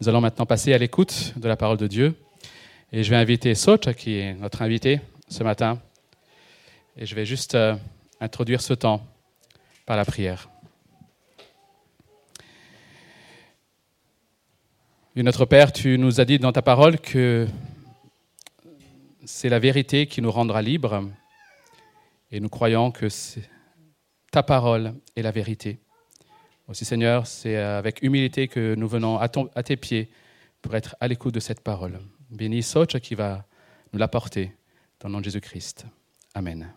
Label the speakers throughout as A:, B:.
A: Nous allons maintenant passer à l'écoute de la parole de Dieu. Et je vais inviter Soch, qui est notre invité ce matin. Et je vais juste euh, introduire ce temps par la prière. Notre Père, tu nous as dit dans ta parole que c'est la vérité qui nous rendra libres. Et nous croyons que ta parole est la vérité. Aussi, Seigneur, c'est avec humilité que nous venons à, tes pieds pour être à l'écoute de cette parole. Bénis Soch qui va nous l'apporter dans le nom de Jésus-Christ. Amen.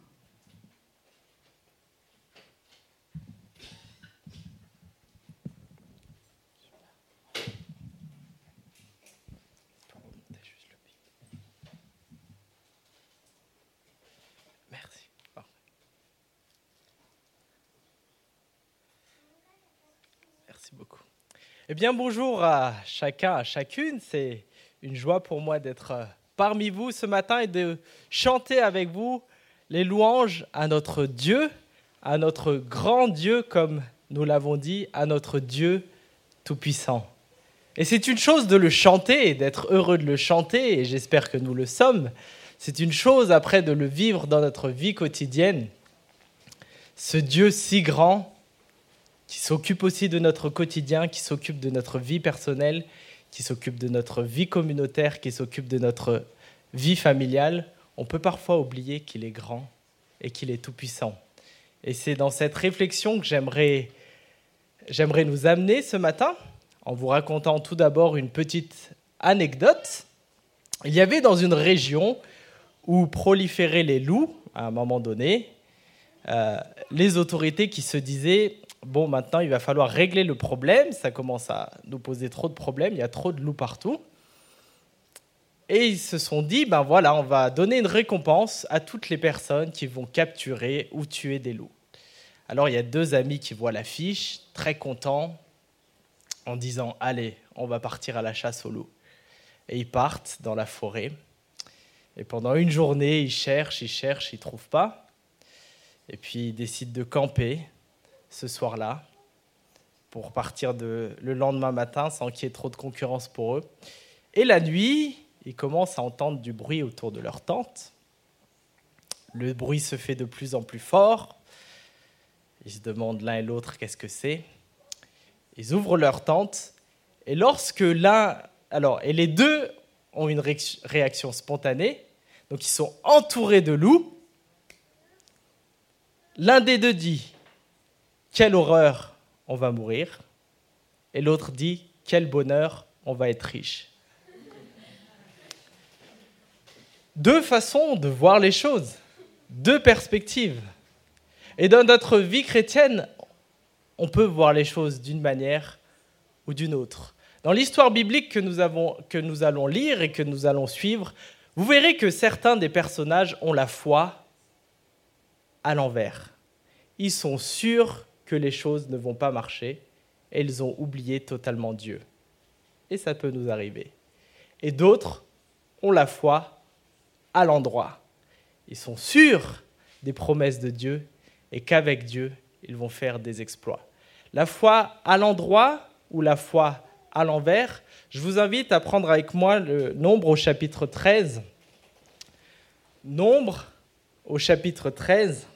B: Eh bien, bonjour à chacun, à chacune. C'est une joie pour moi d'être euh, parmi vous ce matin et de chanter avec vous les louanges à notre Dieu, à notre grand Dieu, comme nous l'avons dit, à notre Dieu tout-puissant. Et c'est une chose de le chanter d'être heureux de le chanter, et j'espère que nous le sommes. C'est une chose après de le vivre dans notre vie quotidienne. Ce Dieu si grand, qui s'occupe aussi de notre quotidien, qui s'occupe de notre vie personnelle, qui s'occupe de notre vie communautaire, qui s'occupe de notre vie familiale, on peut parfois oublier qu'il est grand et qu'il est tout-puissant. Et c'est dans cette réflexion que j'aimerais, nous amener ce matin, en vous racontant tout d'abord une petite anecdote. Il y avait dans une région où proliféraient les loups, à un moment donné, euh, les autorités qui se disaient bon, maintenant, il va falloir régler le problème. Ça commence à nous poser trop de problèmes. Il y a trop de loups partout. Et ils se sont dit, ben voilà, on va donner une récompense à toutes les personnes qui vont capturer ou tuer des loups. Alors il y a deux amis qui voient l'affiche, très contents, en disant, allez, on va partir à la chasse aux loups. Et ils partent dans la forêt. Et pendant une journée, ils cherchent, ils cherchent, ils ne trouvent pas. Et puis ils décident de camper ce soir-là pour partir le lendemain matin sans qu'il y ait trop de concurrence pour eux. Et la nuit, ils commencent à entendre du bruit autour de leur tente. Le bruit se fait de plus en plus fort. Ils se demandent l'un et l'autre qu'est-ce que c'est. Ils ouvrent leur tente et lorsque l'un, alors, et les deux ont une réaction spontanée, donc ils sont entourés de loups. L'un des deux dit quelle horreur, on va mourir. Et l'autre dit, quel bonheur, on va être riche. Deux façons de voir les choses, deux perspectives. Et dans notre vie chrétienne, on peut voir les choses d'une manière ou d'une autre. Dans l'histoire biblique que nous, avons, que nous allons lire et que nous allons suivre, vous verrez que certains des personnages ont la foi à l'envers. Ils sont sûrs que les choses ne vont pas marcher et ils ont oublié totalement Dieu. Et ça peut nous arriver. Et d'autres ont la foi à l'endroit. Ils sont sûrs des promesses de Dieu et qu'avec Dieu, ils vont faire des exploits. La foi à l'endroit ou la foi à l'envers, je vous invite à prendre avec moi le nombre au chapitre 13. Nombre au chapitre 13.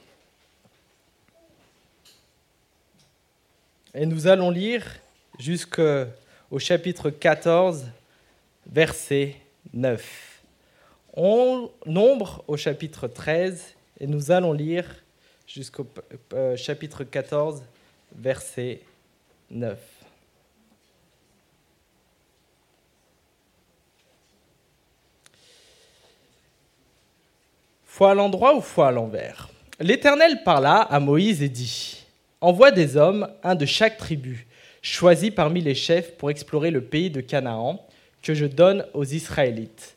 B: Et nous allons lire jusqu'au chapitre 14, verset 9. On nombre au chapitre 13 et nous allons lire jusqu'au euh, chapitre 14, verset 9. Foi à l'endroit ou foi à l'envers? L'Éternel parla à Moïse et dit envoie des hommes, un de chaque tribu, choisis parmi les chefs pour explorer le pays de Canaan que je donne aux Israélites.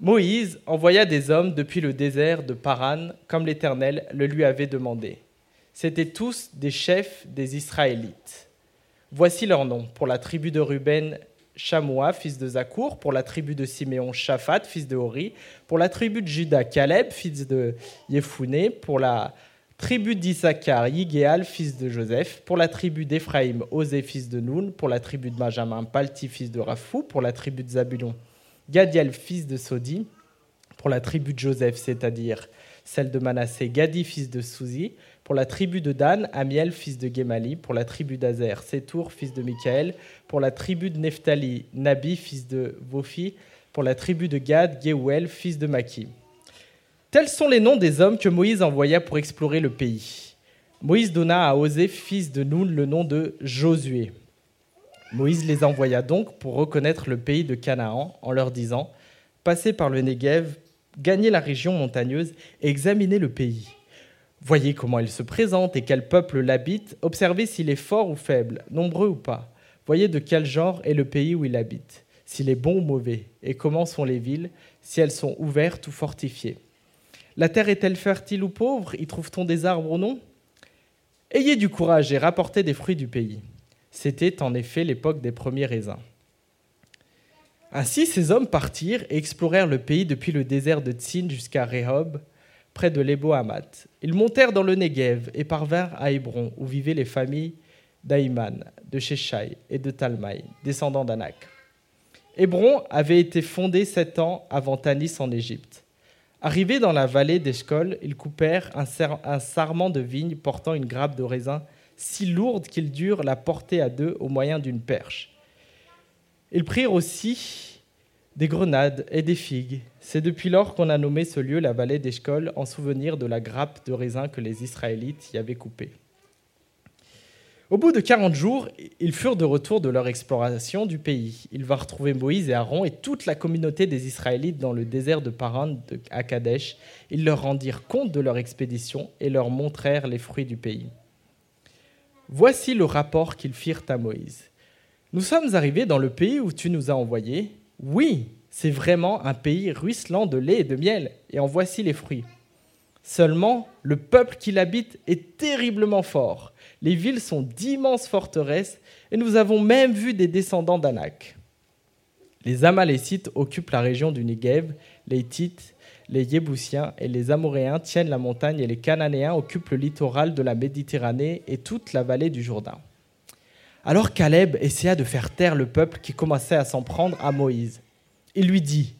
B: Moïse envoya des hommes depuis le désert de Paran, comme l'Éternel le lui avait demandé. C'étaient tous des chefs des Israélites. Voici leurs noms. Pour la tribu de Ruben, Shamoua, fils de Zakour. Pour la tribu de Siméon, Shaphat, fils de Hori. Pour la tribu de Juda, Caleb, fils de Yefouné. Pour la Tribu d'Issachar, Yigéal, fils de Joseph. Pour la tribu d'Éphraïm, Osée, fils de Noun. Pour la tribu de Benjamin, Palti, fils de Raphou. Pour la tribu de Zabulon, Gadiel, fils de Sodi. Pour la tribu de Joseph, c'est-à-dire celle de Manassé, Gadi, fils de Souzi. Pour la tribu de Dan, Amiel, fils de Gemali. Pour la tribu d'Azer, Sétour, fils de Michaël. Pour la tribu de Nephtali, Nabi, fils de Vofi. Pour la tribu de Gad, Geouel, fils de Maki. Tels sont les noms des hommes que Moïse envoya pour explorer le pays. Moïse donna à Osée, fils de Noun, le nom de Josué. Moïse les envoya donc pour reconnaître le pays de Canaan en leur disant Passez par le Negev, gagnez la région montagneuse et examinez le pays. Voyez comment il se présente et quel peuple l'habite, observez s'il est fort ou faible, nombreux ou pas. Voyez de quel genre est le pays où il habite, s'il est bon ou mauvais, et comment sont les villes, si elles sont ouvertes ou fortifiées. La terre est-elle fertile ou pauvre? Y trouve-t-on des arbres ou non? Ayez du courage et rapportez des fruits du pays. C'était en effet l'époque des premiers raisins. Ainsi, ces hommes partirent et explorèrent le pays depuis le désert de Tsin jusqu'à Rehob, près de l'Ebo Hamat. Ils montèrent dans le Negev et parvinrent à Hébron, où vivaient les familles d'Aïman, de Sheshai et de Talmaï, descendants d'Anak. Hébron avait été fondé sept ans avant Tanis en Égypte. Arrivés dans la vallée d'Eshcol, ils coupèrent un, sarment de vigne portant une grappe de raisin si lourde qu'ils durent la porter à deux au moyen d'une perche. Ils prirent aussi des grenades et des figues. C'est depuis lors qu'on a nommé ce lieu la vallée d'Eshcol en souvenir de la grappe de raisin que les Israélites y avaient coupée. Au bout de 40 jours, ils furent de retour de leur exploration du pays. Ils vinrent retrouver Moïse et Aaron et toute la communauté des Israélites dans le désert de Paran à Kadesh. Ils leur rendirent compte de leur expédition et leur montrèrent les fruits du pays. Voici le rapport qu'ils firent à Moïse. Nous sommes arrivés dans le pays où tu nous as envoyés. Oui, c'est vraiment un pays ruisselant de lait et de miel, et en voici les fruits. Seulement, le peuple qui l'habite est terriblement fort les villes sont d'immenses forteresses et nous avons même vu des descendants d'Anak. Les Amalécites occupent la région du Negev, les Hittites, les Yéboussiens et les Amoréens tiennent la montagne et les Cananéens occupent le littoral de la Méditerranée et toute la vallée du Jourdain. Alors Caleb essaya de faire taire le peuple qui commençait à s'en prendre à Moïse. Il lui dit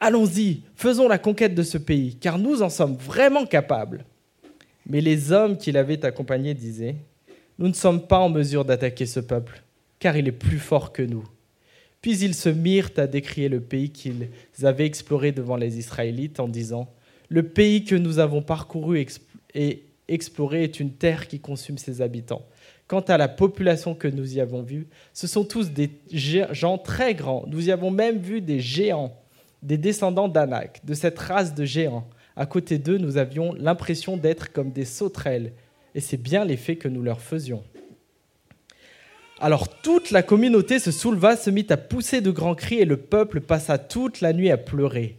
B: Allons-y, faisons la conquête de ce pays, car nous en sommes vraiment capables. Mais les hommes qui l'avaient accompagné disaient, Nous ne sommes pas en mesure d'attaquer ce peuple, car il est plus fort que nous. Puis ils se mirent à décrier le pays qu'ils avaient exploré devant les Israélites en disant, Le pays que nous avons parcouru et exploré est une terre qui consume ses habitants. Quant à la population que nous y avons vue, ce sont tous des gens très grands. Nous y avons même vu des géants, des descendants d'Anak, de cette race de géants à côté d'eux, nous avions l'impression d'être comme des sauterelles, et c'est bien l'effet que nous leur faisions. Alors toute la communauté se souleva, se mit à pousser de grands cris, et le peuple passa toute la nuit à pleurer.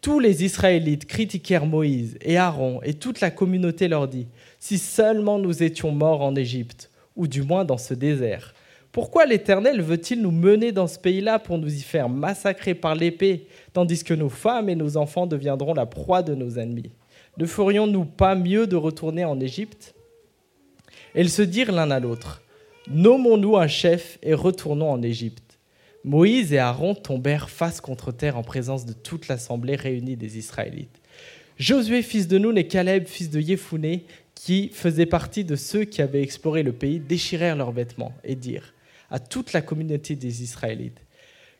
B: Tous les Israélites critiquèrent Moïse et Aaron, et toute la communauté leur dit, Si seulement nous étions morts en Égypte, ou du moins dans ce désert. Pourquoi l'Éternel veut-il nous mener dans ce pays-là pour nous y faire massacrer par l'épée, tandis que nos femmes et nos enfants deviendront la proie de nos ennemis? Ne ferions-nous pas mieux de retourner en Égypte? Et ils se dirent l'un à l'autre, Nommons-nous un chef et retournons en Égypte. Moïse et Aaron tombèrent face contre terre en présence de toute l'assemblée réunie des Israélites. Josué, fils de Nun, et Caleb, fils de Yéphoné, qui faisaient partie de ceux qui avaient exploré le pays, déchirèrent leurs vêtements et dirent à toute la communauté des Israélites.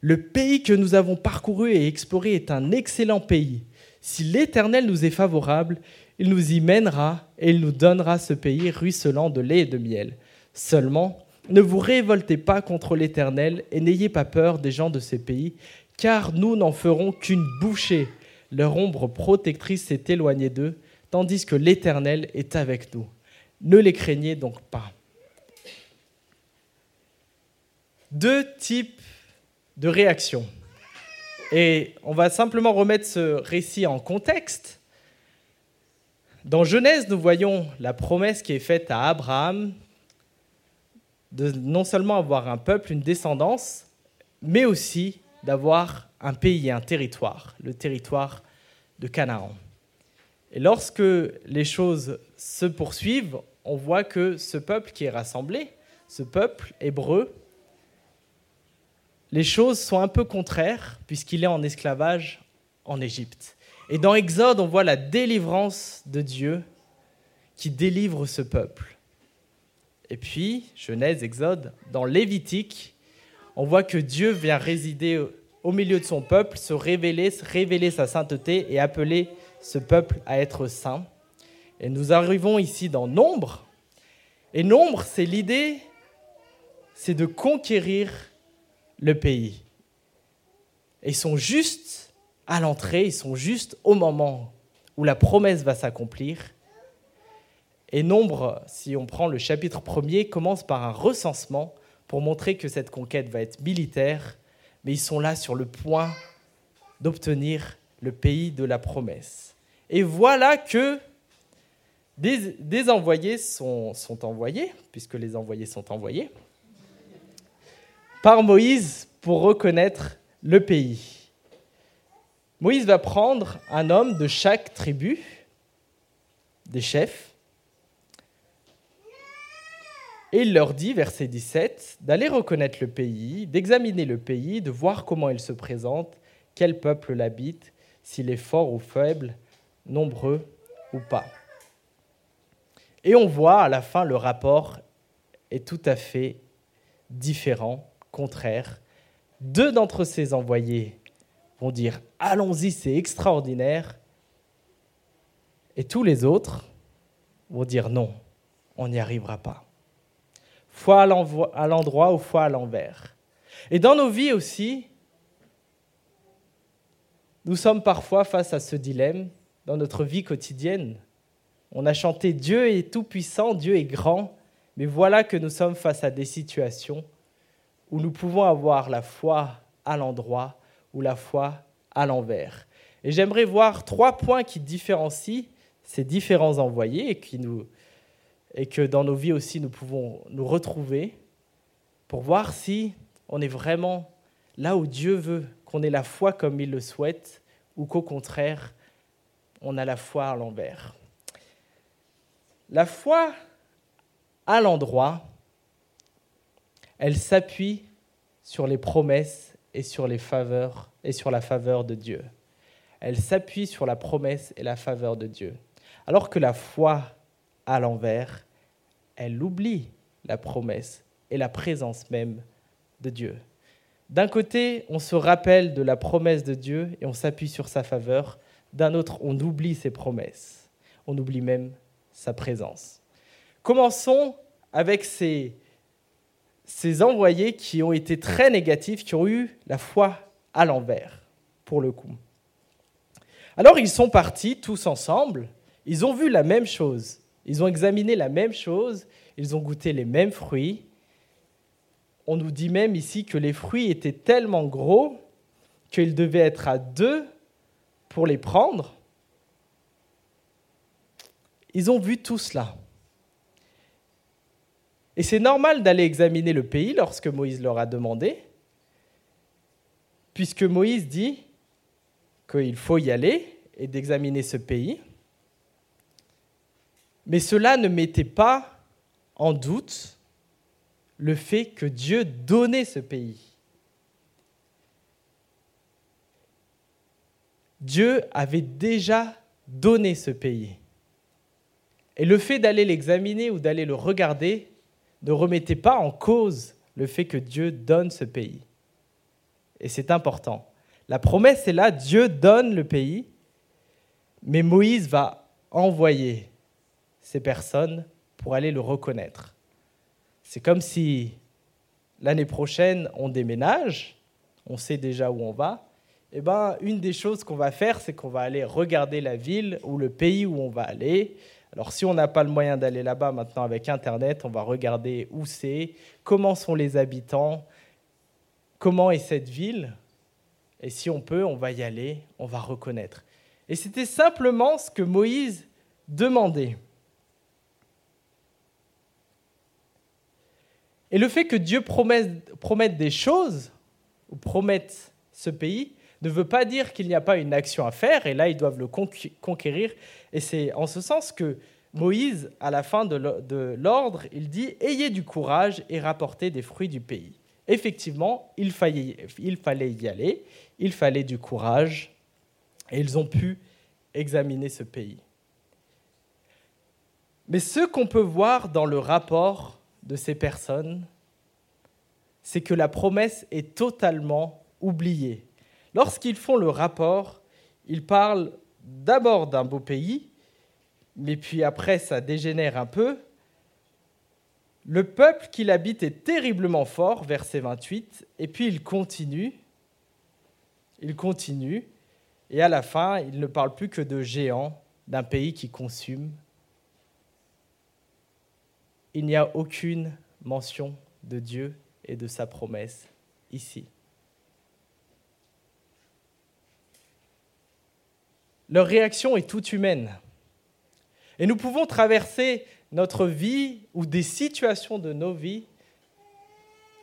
B: Le pays que nous avons parcouru et exploré est un excellent pays. Si l'Éternel nous est favorable, il nous y mènera et il nous donnera ce pays ruisselant de lait et de miel. Seulement, ne vous révoltez pas contre l'Éternel et n'ayez pas peur des gens de ces pays, car nous n'en ferons qu'une bouchée. Leur ombre protectrice s'est éloignée d'eux, tandis que l'Éternel est avec nous. Ne les craignez donc pas. Deux types de réactions. Et on va simplement remettre ce récit en contexte. Dans Genèse, nous voyons la promesse qui est faite à Abraham de non seulement avoir un peuple, une descendance, mais aussi d'avoir un pays, un territoire, le territoire de Canaan. Et lorsque les choses se poursuivent, on voit que ce peuple qui est rassemblé, ce peuple hébreu, les choses sont un peu contraires puisqu'il est en esclavage en Égypte. Et dans Exode, on voit la délivrance de Dieu qui délivre ce peuple. Et puis, Genèse, Exode, dans Lévitique, on voit que Dieu vient résider au milieu de son peuple, se révéler, révéler sa sainteté et appeler ce peuple à être saint. Et nous arrivons ici dans Nombre. Et Nombre, c'est l'idée, c'est de conquérir le pays. Ils sont juste à l'entrée, ils sont juste au moment où la promesse va s'accomplir. Et Nombre, si on prend le chapitre premier, commence par un recensement pour montrer que cette conquête va être militaire, mais ils sont là sur le point d'obtenir le pays de la promesse. Et voilà que des, envoyés sont, sont envoyés, puisque les envoyés sont envoyés, par Moïse pour reconnaître le pays. Moïse va prendre un homme de chaque tribu, des chefs, et il leur dit, verset 17, d'aller reconnaître le pays, d'examiner le pays, de voir comment il se présente, quel peuple l'habite, s'il est fort ou faible, nombreux ou pas. Et on voit à la fin le rapport est tout à fait différent, contraire. Deux d'entre ces envoyés vont dire Allons-y, c'est extraordinaire. Et tous les autres vont dire Non, on n'y arrivera pas. Foi à l'endroit ou foi à l'envers. Et dans nos vies aussi, nous sommes parfois face à ce dilemme dans notre vie quotidienne. On a chanté Dieu est tout-puissant, Dieu est grand, mais voilà que nous sommes face à des situations où nous pouvons avoir la foi à l'endroit ou la foi à l'envers. Et j'aimerais voir trois points qui différencient ces différents envoyés et, qui nous, et que dans nos vies aussi nous pouvons nous retrouver pour voir si on est vraiment là où Dieu veut, qu'on ait la foi comme il le souhaite, ou qu'au contraire, on a la foi à l'envers. La foi à l'endroit, elle s'appuie sur les promesses et sur les faveurs et sur la faveur de Dieu. Elle s'appuie sur la promesse et la faveur de Dieu. Alors que la foi à l'envers, elle oublie la promesse et la présence même de Dieu. D'un côté, on se rappelle de la promesse de Dieu et on s'appuie sur sa faveur. D'un autre, on oublie ses promesses. On oublie même sa présence. Commençons avec ces, ces envoyés qui ont été très négatifs, qui ont eu la foi à l'envers, pour le coup. Alors ils sont partis tous ensemble, ils ont vu la même chose, ils ont examiné la même chose, ils ont goûté les mêmes fruits, on nous dit même ici que les fruits étaient tellement gros qu'ils devaient être à deux pour les prendre. Ils ont vu tout cela. Et c'est normal d'aller examiner le pays lorsque Moïse leur a demandé, puisque Moïse dit qu'il faut y aller et d'examiner ce pays. Mais cela ne mettait pas en doute le fait que Dieu donnait ce pays. Dieu avait déjà donné ce pays. Et le fait d'aller l'examiner ou d'aller le regarder ne remettait pas en cause le fait que Dieu donne ce pays. Et c'est important. La promesse est là, Dieu donne le pays, mais Moïse va envoyer ces personnes pour aller le reconnaître. C'est comme si l'année prochaine, on déménage, on sait déjà où on va. Eh ben, une des choses qu'on va faire, c'est qu'on va aller regarder la ville ou le pays où on va aller. Alors, si on n'a pas le moyen d'aller là-bas maintenant avec Internet, on va regarder où c'est, comment sont les habitants, comment est cette ville. Et si on peut, on va y aller, on va reconnaître. Et c'était simplement ce que Moïse demandait. Et le fait que Dieu promette, des choses, ou promette ce pays, ne veut pas dire qu'il n'y a pas une action à faire, et là, ils doivent le conquérir. Et c'est en ce sens que Moïse, à la fin de l'ordre, il dit Ayez du courage et rapportez des fruits du pays. Effectivement, il fallait, il fallait y aller, il fallait du courage, et ils ont pu examiner ce pays. Mais ce qu'on peut voir dans le rapport de ces personnes, c'est que la promesse est totalement oubliée. Lorsqu'ils font le rapport, ils parlent d'abord d'un beau pays, mais puis après ça dégénère un peu. Le peuple qui l'habite est terriblement fort, verset 28, et puis il continue, il continue, et à la fin, il ne parle plus que de géants, d'un pays qui consume. Il n'y a aucune mention de Dieu et de sa promesse ici. Leur réaction est toute humaine. Et nous pouvons traverser notre vie ou des situations de nos vies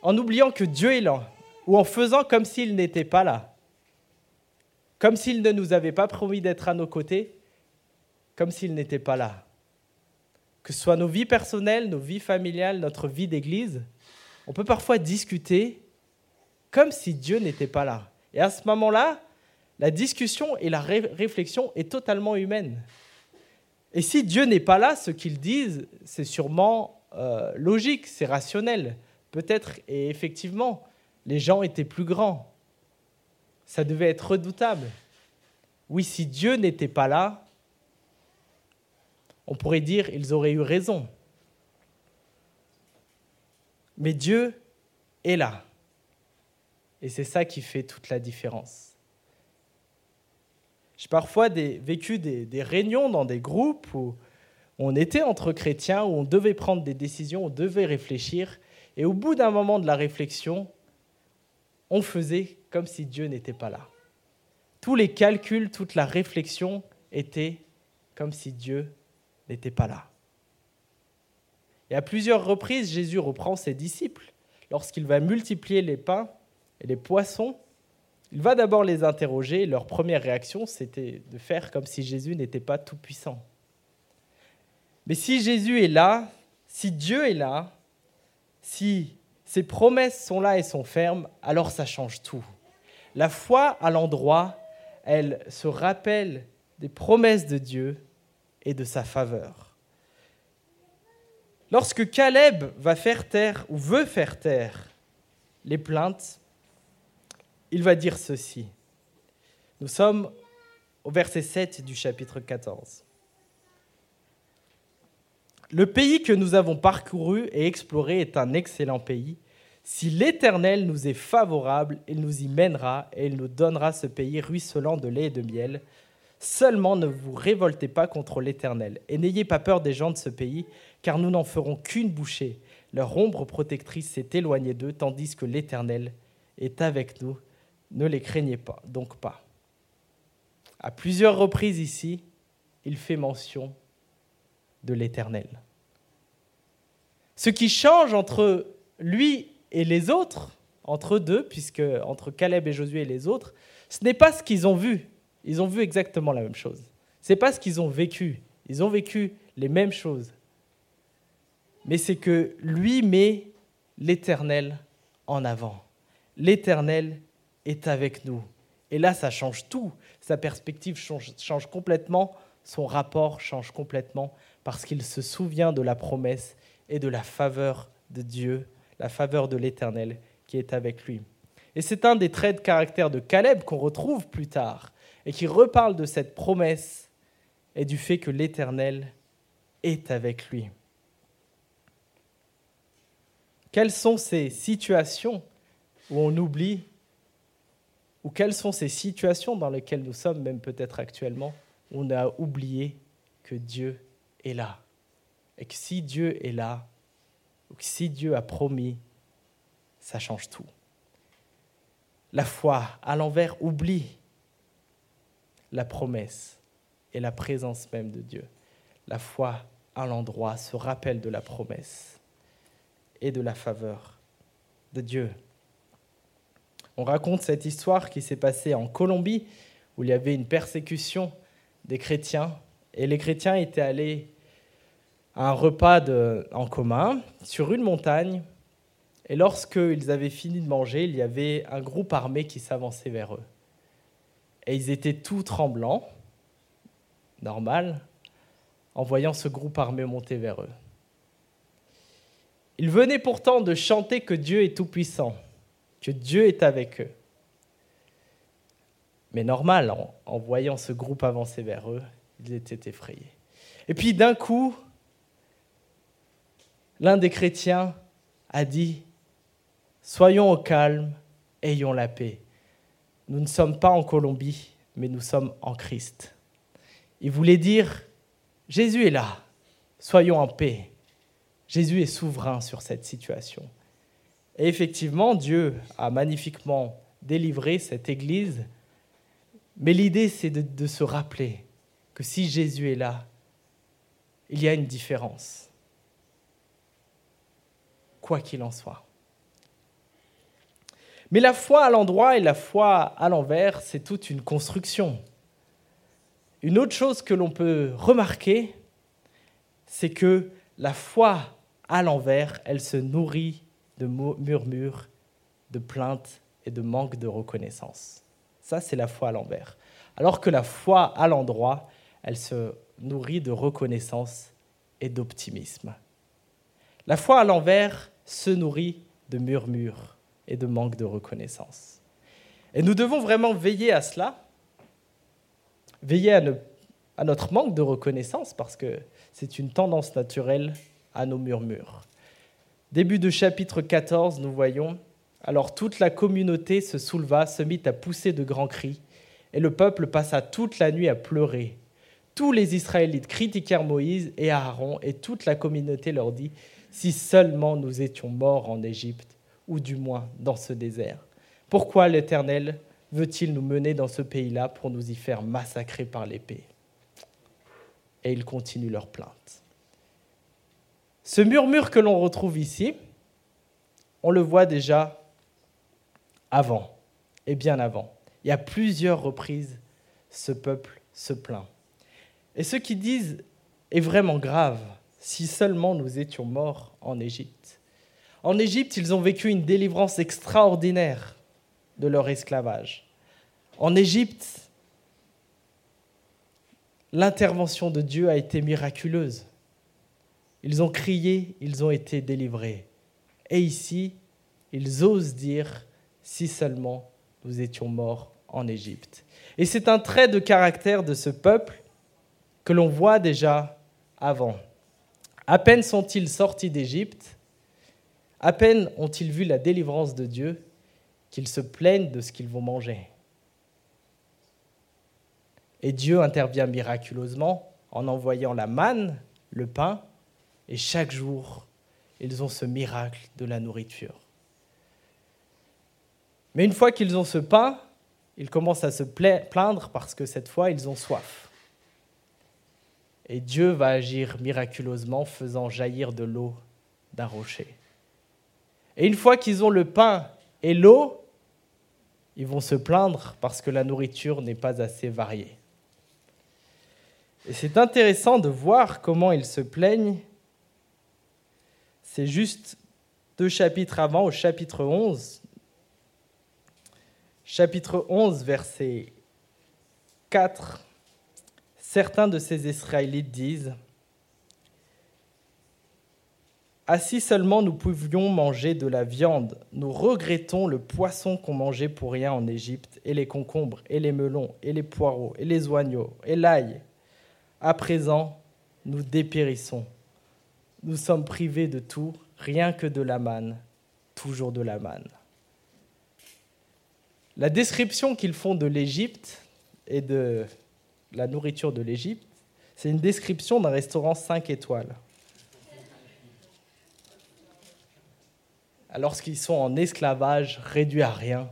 B: en oubliant que Dieu est là, ou en faisant comme s'il n'était pas là, comme s'il ne nous avait pas promis d'être à nos côtés, comme s'il n'était pas là. Que ce soit nos vies personnelles, nos vies familiales, notre vie d'église, on peut parfois discuter comme si Dieu n'était pas là. Et à ce moment-là, la discussion et la réflexion est totalement humaine. Et si Dieu n'est pas là, ce qu'ils disent, c'est sûrement euh, logique, c'est rationnel. Peut-être, et effectivement, les gens étaient plus grands. Ça devait être redoutable. Oui, si Dieu n'était pas là, on pourrait dire ils auraient eu raison. Mais Dieu est là. Et c'est ça qui fait toute la différence. J'ai parfois vécu des, réunions dans des groupes où on était entre chrétiens, où on devait prendre des décisions, on devait réfléchir. Et au bout d'un moment de la réflexion, on faisait comme si Dieu n'était pas là. Tous les calculs, toute la réflexion était comme si Dieu n'était pas là. Et à plusieurs reprises, Jésus reprend ses disciples. Lorsqu'il va multiplier les pains et les poissons, il va d'abord les interroger. Leur première réaction, c'était de faire comme si Jésus n'était pas tout-puissant. Mais si Jésus est là, si Dieu est là, si ses promesses sont là et sont fermes, alors ça change tout. La foi à l'endroit, elle se rappelle des promesses de Dieu et de sa faveur. Lorsque Caleb va faire taire ou veut faire taire les plaintes, il va dire ceci. Nous sommes au verset 7 du chapitre 14. Le pays que nous avons parcouru et exploré est un excellent pays. Si l'Éternel nous est favorable, il nous y mènera et il nous donnera ce pays ruisselant de lait et de miel. Seulement ne vous révoltez pas contre l'Éternel et n'ayez pas peur des gens de ce pays, car nous n'en ferons qu'une bouchée. Leur ombre protectrice s'est éloignée d'eux, tandis que l'Éternel est avec nous. Ne les craignez pas, donc pas. À plusieurs reprises ici, il fait mention de l'Éternel. Ce qui change entre lui et les autres, entre eux deux, puisque entre Caleb et Josué et les autres, ce n'est pas ce qu'ils ont vu, ils ont vu exactement la même chose. Ce n'est pas ce qu'ils ont vécu. Ils ont vécu les mêmes choses. Mais c'est que lui met l'Éternel en avant. L'Éternel est avec nous. Et là, ça change tout. Sa perspective change, change complètement, son rapport change complètement, parce qu'il se souvient de la promesse et de la faveur de Dieu, la faveur de l'Éternel qui est avec lui. Et c'est un des traits de caractère de Caleb qu'on retrouve plus tard et qui reparle de cette promesse et du fait que l'Éternel est avec lui. Quelles sont ces situations où on oublie, ou quelles sont ces situations dans lesquelles nous sommes, même peut-être actuellement, où on a oublié que Dieu est là Et que si Dieu est là, ou si Dieu a promis, ça change tout. La foi, à l'envers, oublie la promesse et la présence même de Dieu. La foi à l'endroit se rappelle de la promesse et de la faveur de Dieu. On raconte cette histoire qui s'est passée en Colombie, où il y avait une persécution des chrétiens, et les chrétiens étaient allés à un repas en commun sur une montagne, et lorsqu'ils avaient fini de manger, il y avait un groupe armé qui s'avançait vers eux. Et ils étaient tout tremblants, normal, en voyant ce groupe armé monter vers eux. Ils venaient pourtant de chanter que Dieu est tout-puissant, que Dieu est avec eux. Mais normal, en, voyant ce groupe avancer vers eux, ils étaient effrayés. Et puis d'un coup, l'un des chrétiens a dit, Soyons au calme, ayons la paix. Nous ne sommes pas en Colombie, mais nous sommes en Christ. Il voulait dire, Jésus est là, soyons en paix. Jésus est souverain sur cette situation. Et effectivement, Dieu a magnifiquement délivré cette Église, mais l'idée, c'est de, de, se rappeler que si Jésus est là, il y a une différence, quoi qu'il en soit. Mais la foi à l'endroit et la foi à l'envers, c'est toute une construction. Une autre chose que l'on peut remarquer, c'est que la foi à l'envers, elle se nourrit de murmures, de plaintes et de manque de reconnaissance. Ça, c'est la foi à l'envers. Alors que la foi à l'endroit, elle se nourrit de reconnaissance et d'optimisme. La foi à l'envers se nourrit de murmures et de manque de reconnaissance. Et nous devons vraiment veiller à cela, veiller à, notre manque de reconnaissance, parce que c'est une tendance naturelle à nos murmures. Début de chapitre 14, nous voyons, alors toute la communauté se souleva, se mit à pousser de grands cris, et le peuple passa toute la nuit à pleurer. Tous les Israélites critiquèrent Moïse et Aaron, et toute la communauté leur dit, Si seulement nous étions morts en Égypte, ou du moins dans ce désert. Pourquoi l'Éternel veut-il nous mener dans ce pays-là pour nous y faire massacrer par l'épée? Et ils continuent leur plainte. Ce murmure que l'on retrouve ici, on le voit déjà avant, et bien avant. Il y a plusieurs reprises, ce peuple se plaint. Et ce qu'ils disent est vraiment grave. Si seulement nous étions morts en Égypte. En Égypte, ils ont vécu une délivrance extraordinaire de leur esclavage. En Égypte, l'intervention de Dieu a été miraculeuse. Ils ont crié, ils ont été délivrés. Et ici, ils osent dire, si seulement nous étions morts en Égypte. Et c'est un trait de caractère de ce peuple que l'on voit déjà avant. À peine sont-ils sortis d'Égypte, à peine ont-ils vu la délivrance de Dieu qu'ils se plaignent de ce qu'ils vont manger. Et Dieu intervient miraculeusement en envoyant la manne, le pain, et chaque jour, ils ont ce miracle de la nourriture. Mais une fois qu'ils ont ce pain, ils commencent à se plaindre parce que cette fois, ils ont soif. Et Dieu va agir miraculeusement, faisant jaillir de l'eau d'un rocher. Et une fois qu'ils ont le pain et l'eau, ils vont se plaindre parce que la nourriture n'est pas assez variée. Et c'est intéressant de voir comment ils se plaignent. C'est juste deux chapitres avant, au chapitre 11. Chapitre 11, verset 4. Certains de ces Israélites disent Ah, si seulement nous pouvions manger de la viande, nous regrettons le poisson qu'on mangeait pour rien en Égypte, et les concombres, et les melons, et les poireaux, et les oignons, et l'ail. À présent, nous dépérissons. Nous sommes privés de tout, rien que de la manne, toujours de la manne. La description qu'ils font de l'Égypte et de la nourriture de l'Égypte, c'est une description d'un restaurant 5 étoiles. lorsqu'ils sont en esclavage, réduits à rien.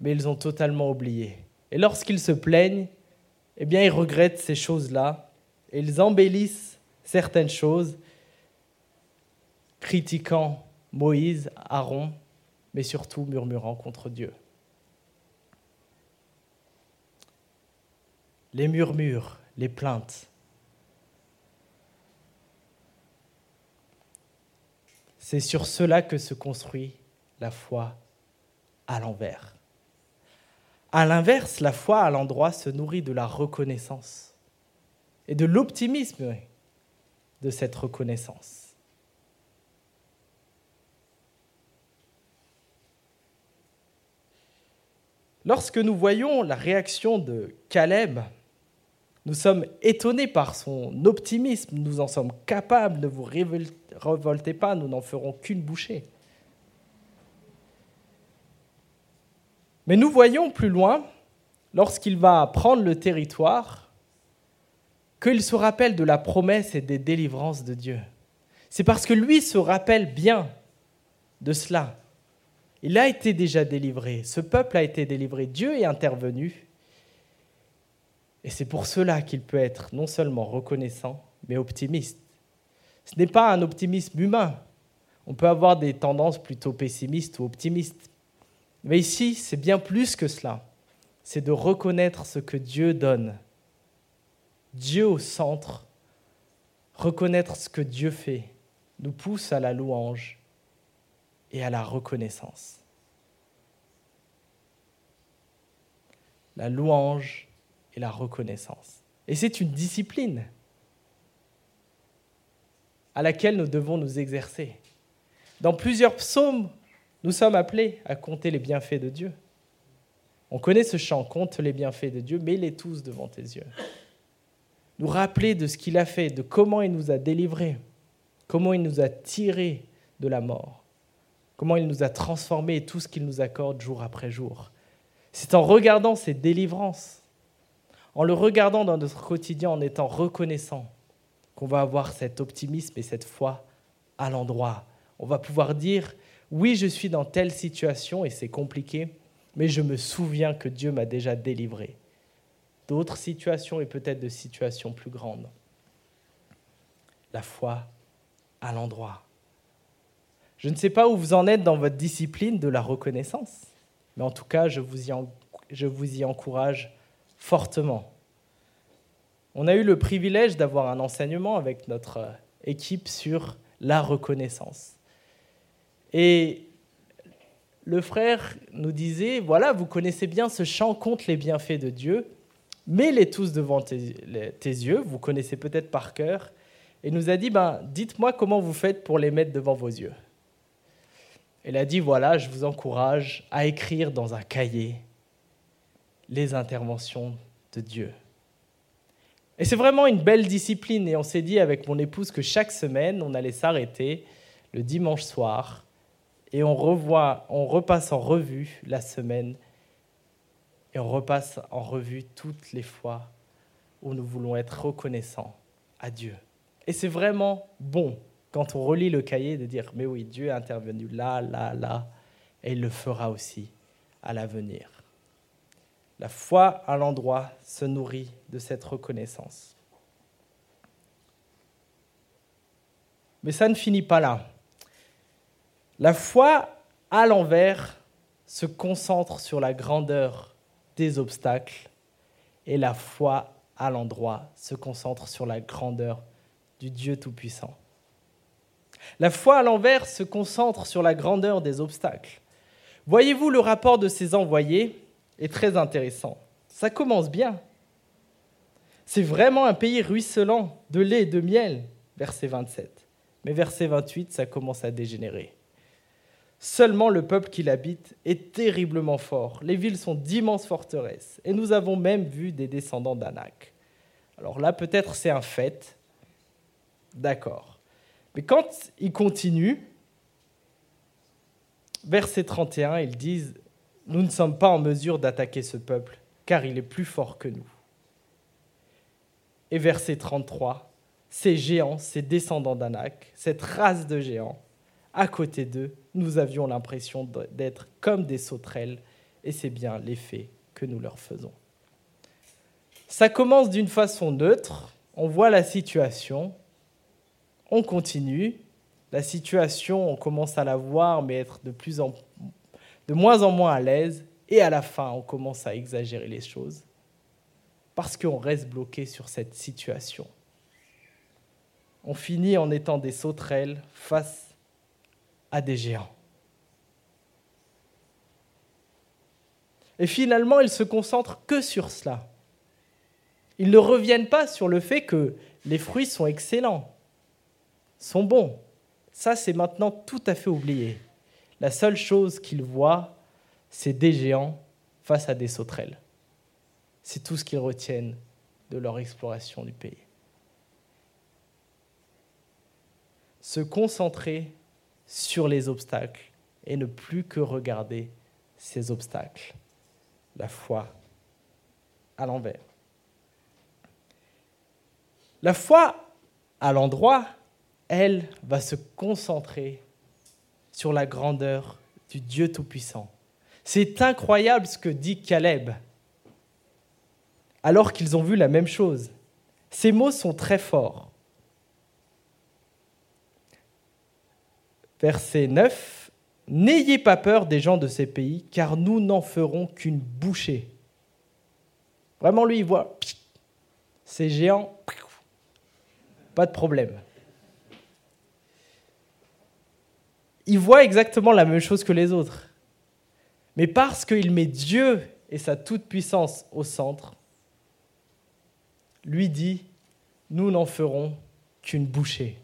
B: Mais ils ont totalement oublié. Et lorsqu'ils se plaignent, eh bien, ils regrettent ces choses-là et ils embellissent certaines choses, critiquant Moïse, Aaron, mais surtout murmurant contre Dieu. Les murmures, les plaintes. C'est sur cela que se construit la foi à l'envers. À l'inverse, la foi à l'endroit se nourrit de la reconnaissance et de l'optimisme de cette reconnaissance. Lorsque nous voyons la réaction de Caleb, nous sommes étonnés par son optimisme, nous en sommes capables, ne vous révoltez pas, nous n'en ferons qu'une bouchée. Mais nous voyons plus loin, lorsqu'il va prendre le territoire, qu'il se rappelle de la promesse et des délivrances de Dieu. C'est parce que lui se rappelle bien de cela. Il a été déjà délivré, ce peuple a été délivré, Dieu est intervenu. Et c'est pour cela qu'il peut être non seulement reconnaissant, mais optimiste. Ce n'est pas un optimisme humain. On peut avoir des tendances plutôt pessimistes ou optimistes. Mais ici, c'est bien plus que cela. C'est de reconnaître ce que Dieu donne. Dieu au centre, reconnaître ce que Dieu fait, nous pousse à la louange et à la reconnaissance. La louange et la reconnaissance. Et c'est une discipline à laquelle nous devons nous exercer. Dans plusieurs psaumes, nous sommes appelés à compter les bienfaits de Dieu. On connaît ce chant, compte les bienfaits de Dieu, mets-les tous devant tes yeux. Nous rappeler de ce qu'il a fait, de comment il nous a délivrés, comment il nous a tirés de la mort comment il nous a transformés et tout ce qu'il nous accorde jour après jour. C'est en regardant ces délivrances, en le regardant dans notre quotidien, en étant reconnaissant, qu'on va avoir cet optimisme et cette foi à l'endroit. On va pouvoir dire, oui, je suis dans telle situation et c'est compliqué, mais je me souviens que Dieu m'a déjà délivré d'autres situations et peut-être de situations plus grandes. La foi à l'endroit. Je ne sais pas où vous en êtes dans votre discipline de la reconnaissance, mais en tout cas, je vous y, encourage fortement. On a eu le privilège d'avoir un enseignement avec notre équipe sur la reconnaissance. Et le frère nous disait, voilà, vous connaissez bien ce chant contre les bienfaits de Dieu, mets-les tous devant tes, yeux, vous connaissez peut-être par cœur, et nous a dit, ben, dites-moi comment vous faites pour les mettre devant vos yeux. Elle a dit, voilà, je vous encourage à écrire dans un cahier les interventions de Dieu. Et c'est vraiment une belle discipline. Et on s'est dit avec mon épouse que chaque semaine, on allait s'arrêter le dimanche soir et on revoit, on repasse en revue la semaine et on repasse en revue toutes les fois où nous voulons être reconnaissants à Dieu. Et c'est vraiment bon quand on relit le cahier, de dire, mais oui, Dieu est intervenu là, là, là, et il le fera aussi à l'avenir. La foi à l'endroit se nourrit de cette reconnaissance. Mais ça ne finit pas là. La foi à l'envers se concentre sur la grandeur des obstacles et la foi à l'endroit se concentre sur la grandeur du Dieu Tout-Puissant. La foi à l'envers se concentre sur la grandeur des obstacles. Voyez-vous, le rapport de ces envoyés est très intéressant. Ça commence bien. C'est vraiment un pays ruisselant de lait et de miel, verset 27. Mais verset 28, ça commence à dégénérer. Seulement le peuple qui l'habite est terriblement fort. Les villes sont d'immenses forteresses. Et nous avons même vu des descendants d'Anak. Alors là, peut-être c'est un fait. D'accord. Mais quand ils continuent, verset 31, ils disent, nous ne sommes pas en mesure d'attaquer ce peuple, car il est plus fort que nous. Et verset 33, ces géants, ces descendants d'Anak, cette race de géants, à côté d'eux, nous avions l'impression d'être comme des sauterelles, et c'est bien l'effet que nous leur faisons. Ça commence d'une façon neutre, on voit la situation, on continue. La situation, on commence à la voir, mais être de plus en de moins en moins à l'aise, et à la fin, on commence à exagérer les choses, parce qu'on reste bloqué sur cette situation. On finit en étant des sauterelles face à des géants. Et finalement, ils se concentrent que sur cela. Ils ne reviennent pas sur le fait que les fruits sont excellents, sont bons. Ça, c'est maintenant tout à fait oublié. La seule chose qu'ils voient, c'est des géants face à des sauterelles. C'est tout ce qu'ils retiennent de leur exploration du pays. Se concentrer sur les obstacles et ne plus que regarder ces obstacles. La foi à l'envers. La foi à l'endroit, elle, va se concentrer sur la grandeur du Dieu Tout-Puissant. C'est incroyable ce que dit Caleb, alors qu'ils ont vu la même chose. Ces mots sont très forts. Verset 9. N'ayez pas peur des gens de ces pays, car nous n'en ferons qu'une bouchée. Vraiment, lui, il voit ces géants, pas de problème. Il voit exactement la même chose que les autres. Mais parce qu'il met Dieu et sa toute-puissance au centre, lui dit, nous n'en ferons qu'une bouchée.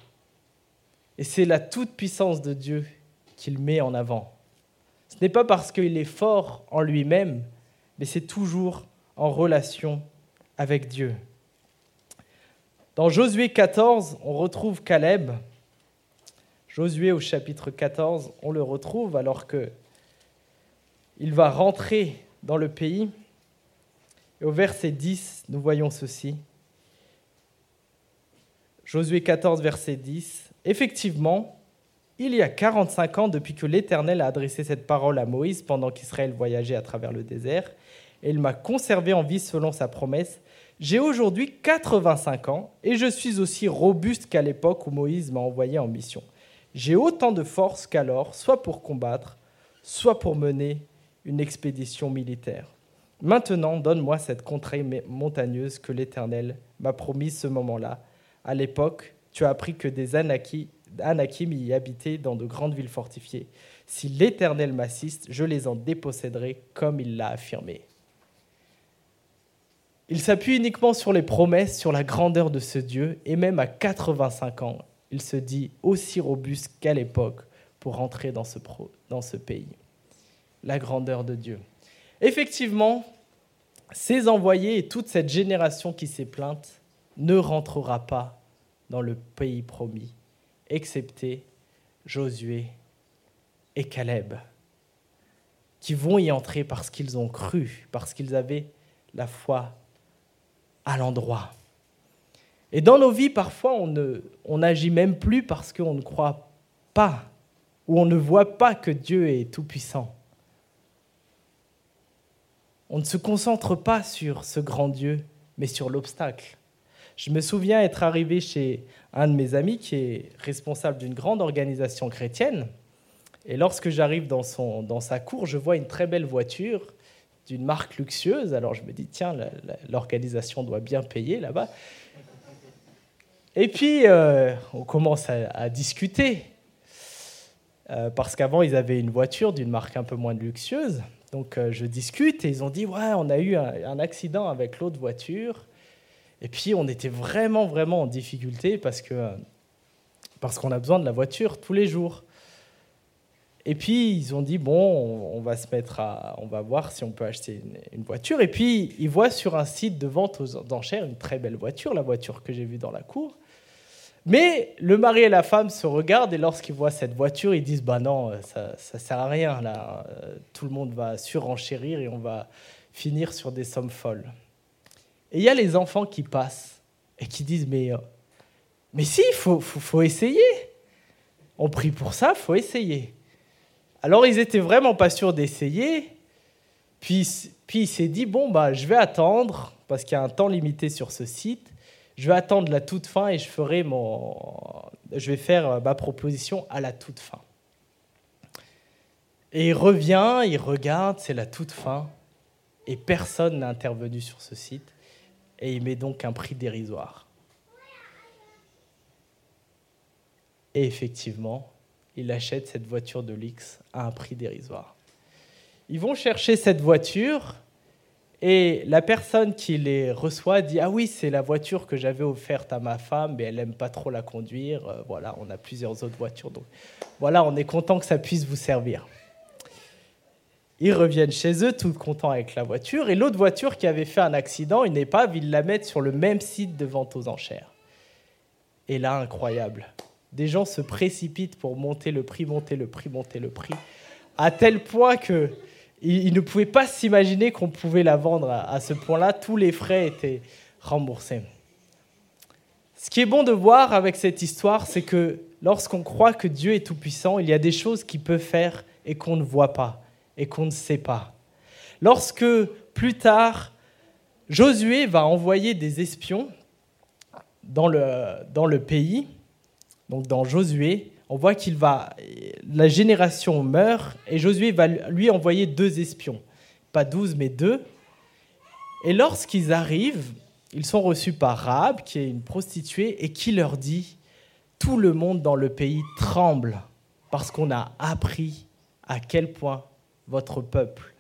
B: Et c'est la toute-puissance de Dieu qu'il met en avant. Ce n'est pas parce qu'il est fort en lui-même, mais c'est toujours en relation avec Dieu. Dans Josué 14, on retrouve Caleb. Josué au chapitre 14, on le retrouve alors que il va rentrer dans le pays. Au verset 10, nous voyons ceci. Josué 14, verset 10. Effectivement, il y a 45 ans depuis que l'Éternel a adressé cette parole à Moïse pendant qu'Israël voyageait à travers le désert, et il m'a conservé en vie selon sa promesse. J'ai aujourd'hui 85 ans et je suis aussi robuste qu'à l'époque où Moïse m'a envoyé en mission. J'ai autant de force qu'alors, soit pour combattre, soit pour mener une expédition militaire. Maintenant, donne-moi cette contrée montagneuse que l'Éternel m'a promise ce moment-là. À l'époque, tu as appris que des Anakim y habitaient dans de grandes villes fortifiées. Si l'Éternel m'assiste, je les en déposséderai comme il l'a affirmé. Il s'appuie uniquement sur les promesses, sur la grandeur de ce Dieu, et même à 85 ans, il se dit aussi robuste qu'à l'époque pour rentrer dans ce, dans ce pays. La grandeur de Dieu. Effectivement, ces envoyés et toute cette génération qui s'est plainte ne rentrera pas dans le pays promis, excepté Josué et Caleb, qui vont y entrer parce qu'ils ont cru, parce qu'ils avaient la foi à l'endroit. Et dans nos vies, parfois, on n'agit même plus parce qu'on ne croit pas ou on ne voit pas que Dieu est tout-puissant. On ne se concentre pas sur ce grand Dieu, mais sur l'obstacle. Je me souviens être arrivé chez un de mes amis qui est responsable d'une grande organisation chrétienne. Et lorsque j'arrive dans, dans sa cour, je vois une très belle voiture d'une marque luxueuse. Alors je me dis, tiens, l'organisation doit bien payer là-bas. Et puis, euh, on commence à, discuter. Euh, parce qu'avant, ils avaient une voiture d'une marque un peu moins luxueuse. Donc, euh, je discute et ils ont dit Ouais, on a eu un, accident avec l'autre voiture. Et puis, on était vraiment, vraiment en difficulté parce que parce qu'on a besoin de la voiture tous les jours. Et puis ils ont dit bon, on va se mettre à, on va voir si on peut acheter une, voiture. Et puis ils voient sur un site de vente aux enchères une très belle voiture, la voiture que j'ai vue dans la cour. Mais le mari et la femme se regardent et lorsqu'ils voient cette voiture, ils disent bah non, ça, ça sert à rien là. Euh, tout le monde va surenchérir et on va finir sur des sommes folles. Et il y a les enfants qui passent et qui disent mais euh, mais si, il faut, faut, essayer. On prie pour ça, faut essayer. Alors ils étaient vraiment pas sûrs d'essayer. Puis, puis il s'est dit bon bah je vais attendre parce qu'il y a un temps limité sur ce site. Je vais attendre la toute fin et je ferai mon, je vais faire ma proposition à la toute fin. Et il revient, il regarde, c'est la toute fin, et personne n'a intervenu sur ce site, et il met donc un prix dérisoire. Et effectivement, il achète cette voiture de luxe à un prix dérisoire. Ils vont chercher cette voiture et la personne qui les reçoit dit Ah oui, c'est la voiture que j'avais offerte à ma femme, mais elle n'aime pas trop la conduire. Euh, voilà, on a plusieurs autres voitures. Donc voilà, on est content que ça puisse vous servir. Ils reviennent chez eux, tout contents avec la voiture. Et l'autre voiture qui avait fait un accident, une épave, ils la mettent sur le même site de vente aux enchères. Et là, incroyable. Des gens se précipitent pour monter le prix, monter le prix, monter le prix, à tel point que ils ne pouvaient pas s'imaginer qu'on pouvait la vendre à ce point-là. Tous les frais étaient remboursés. Ce qui est bon de voir avec cette histoire, c'est que lorsqu'on croit que Dieu est tout-puissant, il y a des choses qu'il peut faire et qu'on ne voit pas et qu'on ne sait pas. Lorsque plus tard, Josué va envoyer des espions dans le, dans le pays, donc dans Josué, on voit qu'il va, la génération meurt et Josué va lui envoyer deux espions, pas douze mais deux. Et lorsqu'ils arrivent, ils sont reçus par Rahab, qui est une prostituée, et qui leur dit Tout le monde dans le pays tremble parce qu'on a appris à quel point votre peuple,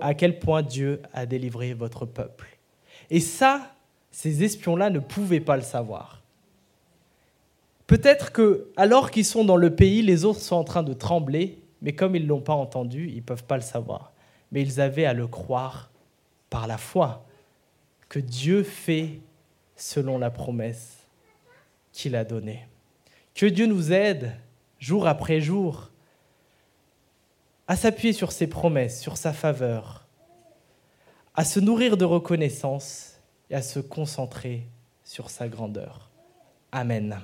B: à quel point Dieu a délivré votre peuple. Et ça, ces espions-là ne pouvaient pas le savoir. Peut-être que, alors qu'ils sont dans le pays, les autres sont en train de trembler, mais comme ils ne l'ont pas entendu, ils ne peuvent pas le savoir. Mais ils avaient à le croire par la foi que Dieu fait selon la promesse qu'il a donnée. Que Dieu nous aide jour après jour à s'appuyer sur ses promesses, sur sa faveur, à se nourrir de reconnaissance et à se concentrer sur sa grandeur. Amen.